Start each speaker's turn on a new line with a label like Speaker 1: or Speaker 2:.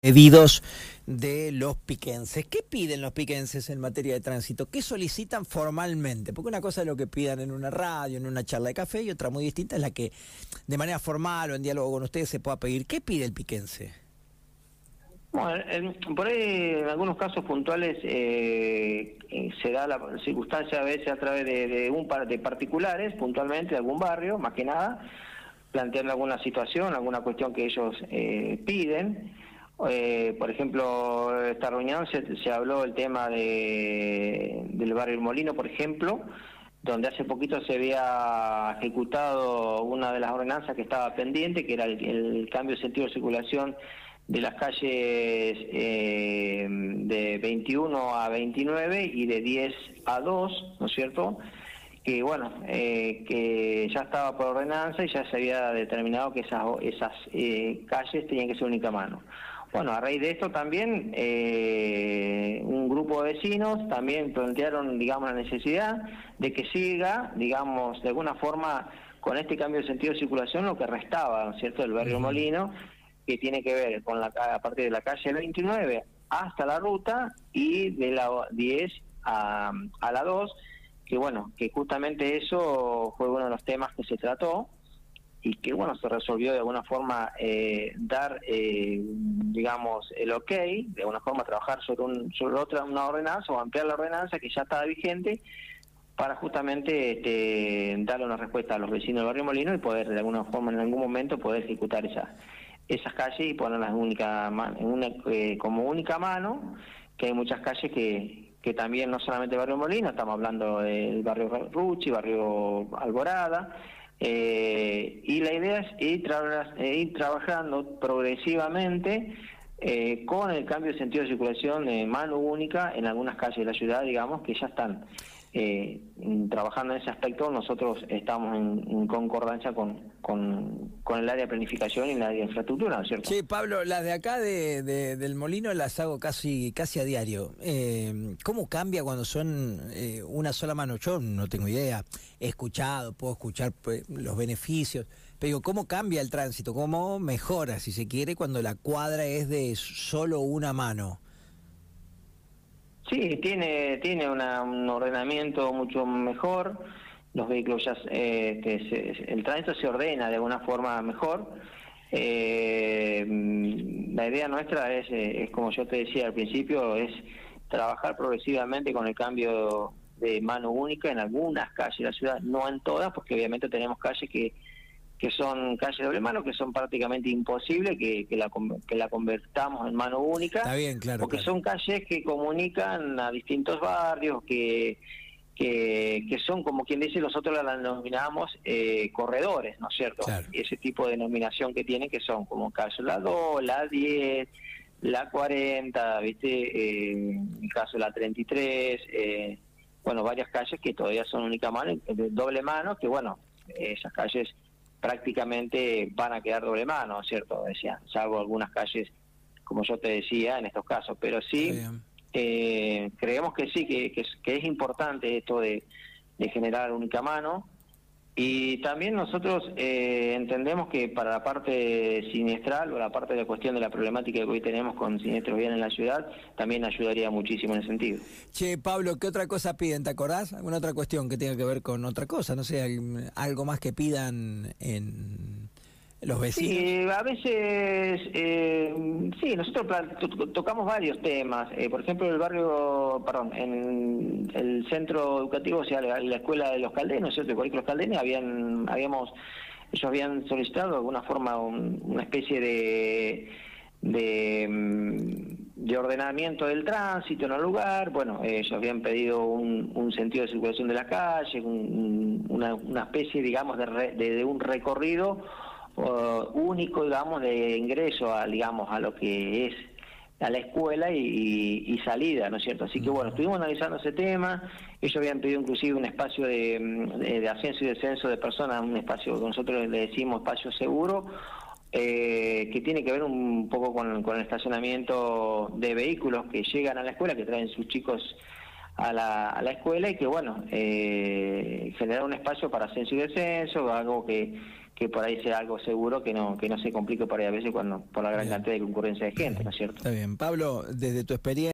Speaker 1: pedidos de los piquenses. ¿Qué piden los piquenses en materia de tránsito? ¿Qué solicitan formalmente? Porque una cosa es lo que pidan en una radio, en una charla de café, y otra muy distinta es la que de manera formal o en diálogo con ustedes se pueda pedir. ¿Qué pide el piquense?
Speaker 2: Bueno, por ahí en algunos casos puntuales eh, eh, se da la circunstancia a veces a través de, un par de particulares, puntualmente de algún barrio, más que nada, planteando alguna situación, alguna cuestión que ellos eh, piden. Eh, por ejemplo, esta reunión se, se habló el tema de, del barrio Molino, por ejemplo, donde hace poquito se había ejecutado una de las ordenanzas que estaba pendiente, que era el, cambio de sentido de circulación de las calles eh, de 21 a 29 y de 10 a 2, ¿no es cierto? Que bueno, eh, que ya estaba por ordenanza y ya se había determinado que esas, esas eh, calles tenían que ser única mano. Bueno, a raíz de esto también eh, un grupo de vecinos también plantearon, digamos, la necesidad de que siga, digamos, de alguna forma con este cambio de sentido de circulación lo que restaba, ¿cierto?, del barrio Molino, que tiene que ver con la a partir de la calle 29 hasta la ruta y de la 10 a, a la 2, que bueno, que justamente eso fue uno de los temas que se trató y que bueno se resolvió de alguna forma eh, dar eh, digamos el ok de alguna forma trabajar sobre un sobre otra una ordenanza o ampliar la ordenanza que ya estaba vigente para justamente este, darle una respuesta a los vecinos del barrio Molino y poder de alguna forma en algún momento poder ejecutar esas esas calles y ponerlas única una, eh, como única mano que hay muchas calles que que también no solamente barrio Molino estamos hablando del barrio Ruchi barrio Alborada eh, y la idea es ir, eh, ir trabajando progresivamente eh, con el cambio de sentido de circulación de mano única en algunas calles de la ciudad, digamos, que ya están eh, trabajando en ese aspecto, nosotros estamos en, concordancia con, con, el área de planificación y el área de infraestructura, cierto?
Speaker 1: Sí, Pablo, las de acá de, del Molino las hago casi casi a diario. Eh, ¿Cómo cambia cuando son eh, una sola mano? Yo no tengo idea. He escuchado, puedo escuchar pues, los beneficios, pero ¿cómo cambia el tránsito? ¿Cómo mejora, si se quiere, cuando la cuadra es de solo una mano?
Speaker 2: Sí, tiene, tiene un ordenamiento mucho mejor. Los vehículos ya, eh, el tránsito se ordena de alguna forma mejor. Eh, la idea nuestra es, eh, es, como yo te decía al principio, es trabajar progresivamente con el cambio de mano única en algunas calles de la ciudad, no en todas, porque obviamente tenemos calles que que son calles doble mano, que son prácticamente imposibles que, que, la, que la convertamos en mano única.
Speaker 1: Está bien, claro.
Speaker 2: Porque son calles que comunican a distintos barrios, que, que, que son, como quien dice, nosotros la denominamos eh, corredores, ¿no es cierto? Ese tipo de denominación que tienen, que son como caso la 2, la 10, la 40, ¿viste? Eh, en el caso de la 33, eh, bueno, varias calles que todavía son única mano, de doble mano, que bueno, esas calles prácticamente van a quedar doble mano, ¿cierto? Decía, salvo algunas calles, como yo te decía, en estos casos, pero sí, eh, creemos que sí, que, que, es, importante esto de, de generar única mano, y también nosotros eh, entendemos que para la parte siniestral o la parte de la cuestión de la problemática que hoy tenemos con siniestros bien en la ciudad, también ayudaría muchísimo en ese sentido.
Speaker 1: Che, Pablo, ¿qué otra cosa piden? ¿Te acordás? ¿Alguna otra cuestión que tenga que ver con otra cosa? No sé, algo más que pidan en los vecinos.
Speaker 2: Sí, a veces, eh, sí, nosotros tocamos varios temas. Eh, por ejemplo, el barrio, perdón, en el centro educativo, o sea, la, escuela de los caldenos, ¿cierto? El colegio de los caldenos, habían, habíamos, ellos habían solicitado de alguna forma una especie de, de, mm, de, ordenamiento del tránsito en el lugar. Bueno, ellos habían pedido un, un sentido de circulación de la calle, una, una especie, digamos, de, de un recorrido único, digamos, de ingreso a, digamos, a lo que es a la escuela y, salida, ¿no es cierto? Así que bueno, estuvimos analizando ese tema, ellos habían pedido inclusive un espacio de, ascenso y descenso de personas, un espacio que nosotros le decimos espacio seguro, eh, que tiene que ver un poco con, el estacionamiento de vehículos que llegan a la escuela, que traen sus chicos a la, a la escuela y que bueno, eh, generar un espacio para ascenso y descenso, algo que que por ahí sea algo seguro que no que no se complique por ahí a veces cuando por la gran cantidad de concurrencia de gente, ¿no es cierto?
Speaker 1: Está bien. Pablo, desde tu experiencia